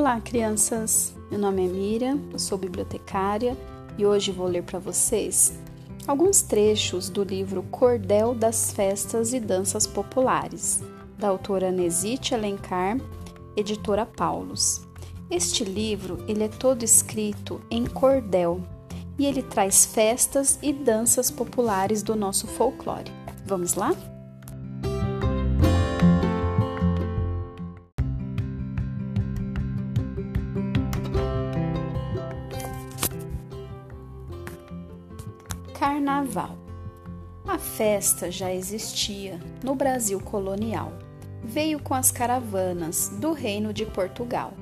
Olá, crianças! Meu nome é Miriam, eu sou bibliotecária e hoje vou ler para vocês alguns trechos do livro Cordel das Festas e Danças Populares, da autora Nesite Alencar, editora Paulus. Este livro ele é todo escrito em cordel e ele traz festas e danças populares do nosso folclore. Vamos lá? Festa já existia no Brasil colonial. Veio com as caravanas do Reino de Portugal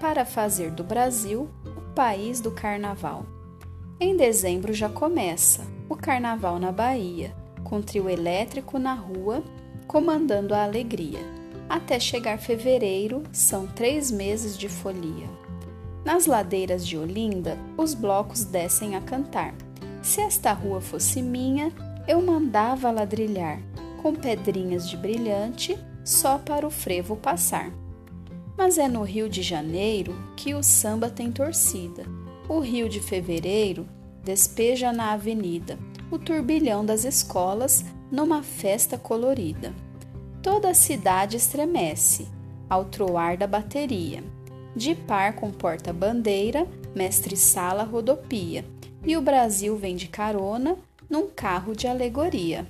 para fazer do Brasil o país do carnaval. Em dezembro já começa o carnaval na Bahia, com trio elétrico na rua, comandando a alegria. Até chegar fevereiro, são três meses de folia. Nas ladeiras de Olinda, os blocos descem a cantar se esta rua fosse minha, eu mandava ladrilhar, com pedrinhas de brilhante, só para o frevo passar. Mas é no Rio de Janeiro que o samba tem torcida. O Rio de Fevereiro despeja na avenida o turbilhão das escolas numa festa colorida. Toda a cidade estremece ao troar da bateria. De par com porta-bandeira, mestre-sala rodopia e o Brasil vem de carona num carro de alegoria.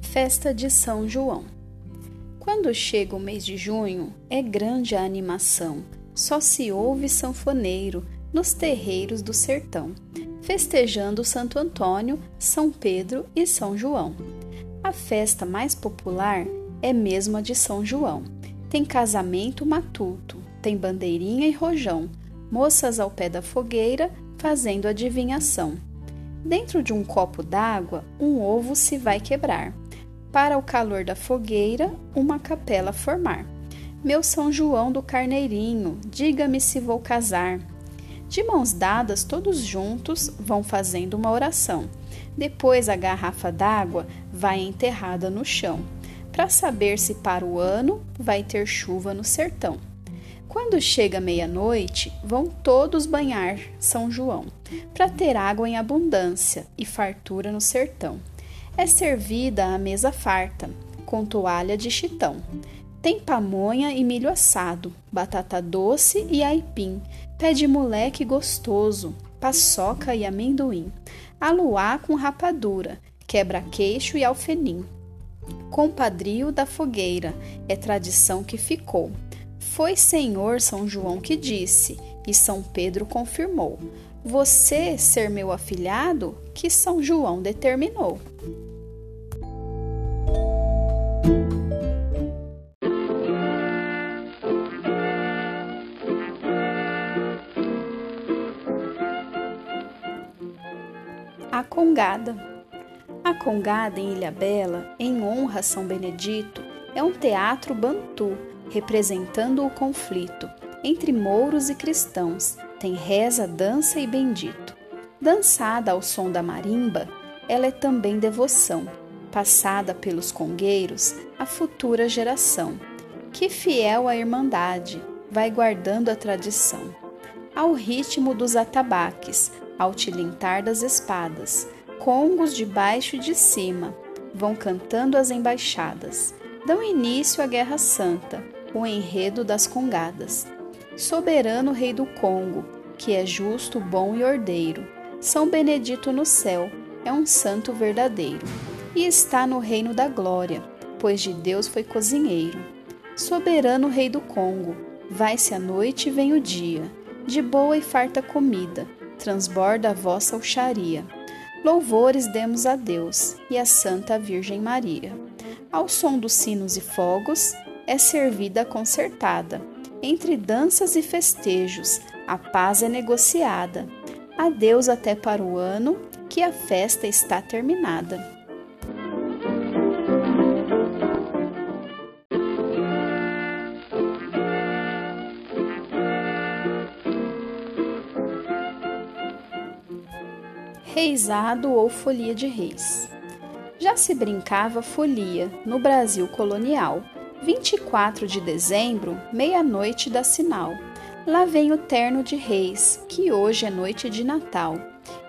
Festa de São João. Quando chega o mês de junho, é grande a animação. Só se ouve sanfoneiro nos terreiros do sertão festejando Santo Antônio, São Pedro e São João. A festa mais popular é mesmo a de São João. Tem casamento matuto, tem bandeirinha e rojão, moças ao pé da fogueira fazendo adivinhação. Dentro de um copo d'água, um ovo se vai quebrar. Para o calor da fogueira, uma capela formar. Meu São João do Carneirinho, diga-me se vou casar. De mãos dadas, todos juntos vão fazendo uma oração. Depois a garrafa d'água vai enterrada no chão, para saber se para o ano vai ter chuva no sertão. Quando chega meia-noite, vão todos banhar São João, para ter água em abundância e fartura no sertão. É servida a mesa farta, com toalha de chitão. Tem pamonha e milho assado, batata doce e aipim, pé de moleque gostoso, paçoca e amendoim, aluá com rapadura, quebra-queixo e alfenim. Compadrio da fogueira, é tradição que ficou. Foi Senhor São João que disse, e São Pedro confirmou: Você ser meu afilhado, que São João determinou. A Congada. A Congada em Ilhabela, em honra a São Benedito, é um teatro bantu representando o conflito entre mouros e cristãos. Tem reza, dança e bendito. Dançada ao som da marimba, ela é também devoção, passada pelos congueiros à futura geração, que fiel à irmandade vai guardando a tradição. Ao ritmo dos atabaques, ao tilintar das espadas, congos de baixo e de cima, vão cantando as embaixadas, dão início à Guerra Santa, o enredo das congadas. Soberano Rei do Congo, que é justo, bom e ordeiro, São Benedito no céu, é um santo verdadeiro, e está no reino da glória, pois de Deus foi cozinheiro. Soberano Rei do Congo, vai-se a noite e vem o dia, de boa e farta comida, transborda a vossa alxaria. Louvores demos a Deus e à Santa Virgem Maria. Ao som dos sinos e fogos, é servida concertada. Entre danças e festejos, a paz é negociada. Adeus até para o ano, que a festa está terminada. Reisado ou folia de reis. Já se brincava folia no Brasil colonial. 24 de dezembro, meia-noite da sinal. Lá vem o terno de reis, que hoje é noite de Natal.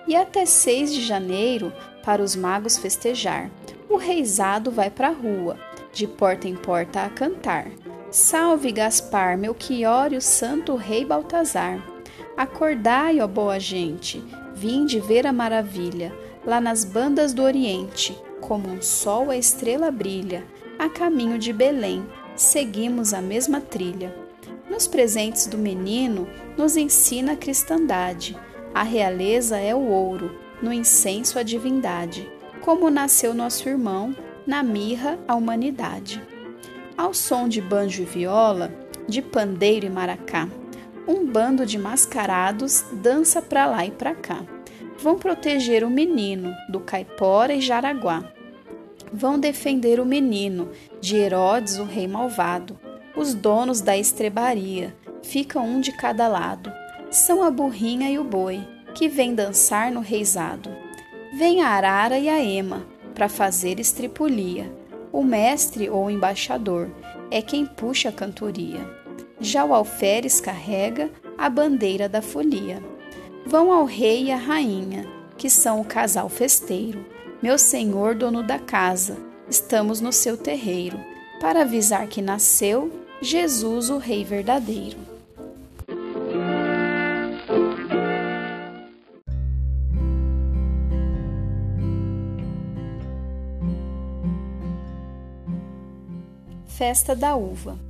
E até 6 de janeiro, para os magos festejar, o reisado vai pra rua, de porta em porta a cantar. Salve Gaspar, Melchior e o santo rei Baltazar. Acordai, ó boa gente, vinde ver a maravilha, lá nas bandas do Oriente, como um sol a estrela brilha, a caminho de Belém, seguimos a mesma trilha. Nos presentes do menino, nos ensina a cristandade. A realeza é o ouro, no incenso a divindade. Como nasceu nosso irmão, na mirra a humanidade. Ao som de banjo e viola, de pandeiro e maracá, um bando de mascarados dança pra lá e pra cá. Vão proteger o menino do caipora e jaraguá. Vão defender o menino de Herodes, o rei malvado. Os donos da estrebaria ficam um de cada lado. São a burrinha e o boi que vêm dançar no reizado. Vem a arara e a ema para fazer estripulia. O mestre ou embaixador é quem puxa a cantoria. Já o alferes carrega a bandeira da folia. Vão ao rei e à rainha, que são o casal festeiro meu senhor, dono da casa, estamos no seu terreiro, para avisar que nasceu Jesus, o Rei verdadeiro. Festa da Uva.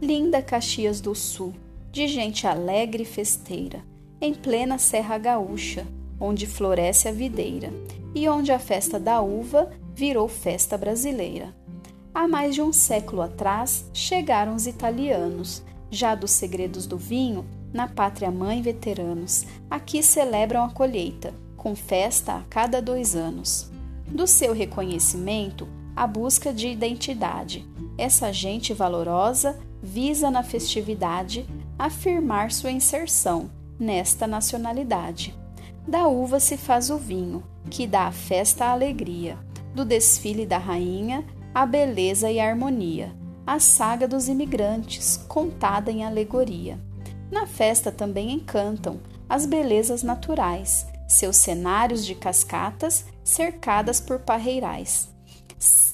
Linda Caxias do Sul, de gente alegre e festeira, em plena Serra Gaúcha, onde floresce a videira e onde a festa da uva virou festa brasileira. Há mais de um século atrás chegaram os italianos, já dos segredos do vinho, na pátria mãe veteranos. Aqui celebram a colheita, com festa a cada dois anos. Do seu reconhecimento, a busca de identidade. Essa gente valorosa visa na festividade afirmar sua inserção nesta nacionalidade. Da uva se faz o vinho, que dá à festa a alegria, do desfile da rainha a beleza e a harmonia, a saga dos imigrantes, contada em alegoria. Na festa também encantam as belezas naturais, seus cenários de cascatas cercadas por parreirais,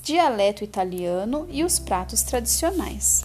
dialeto italiano e os pratos tradicionais.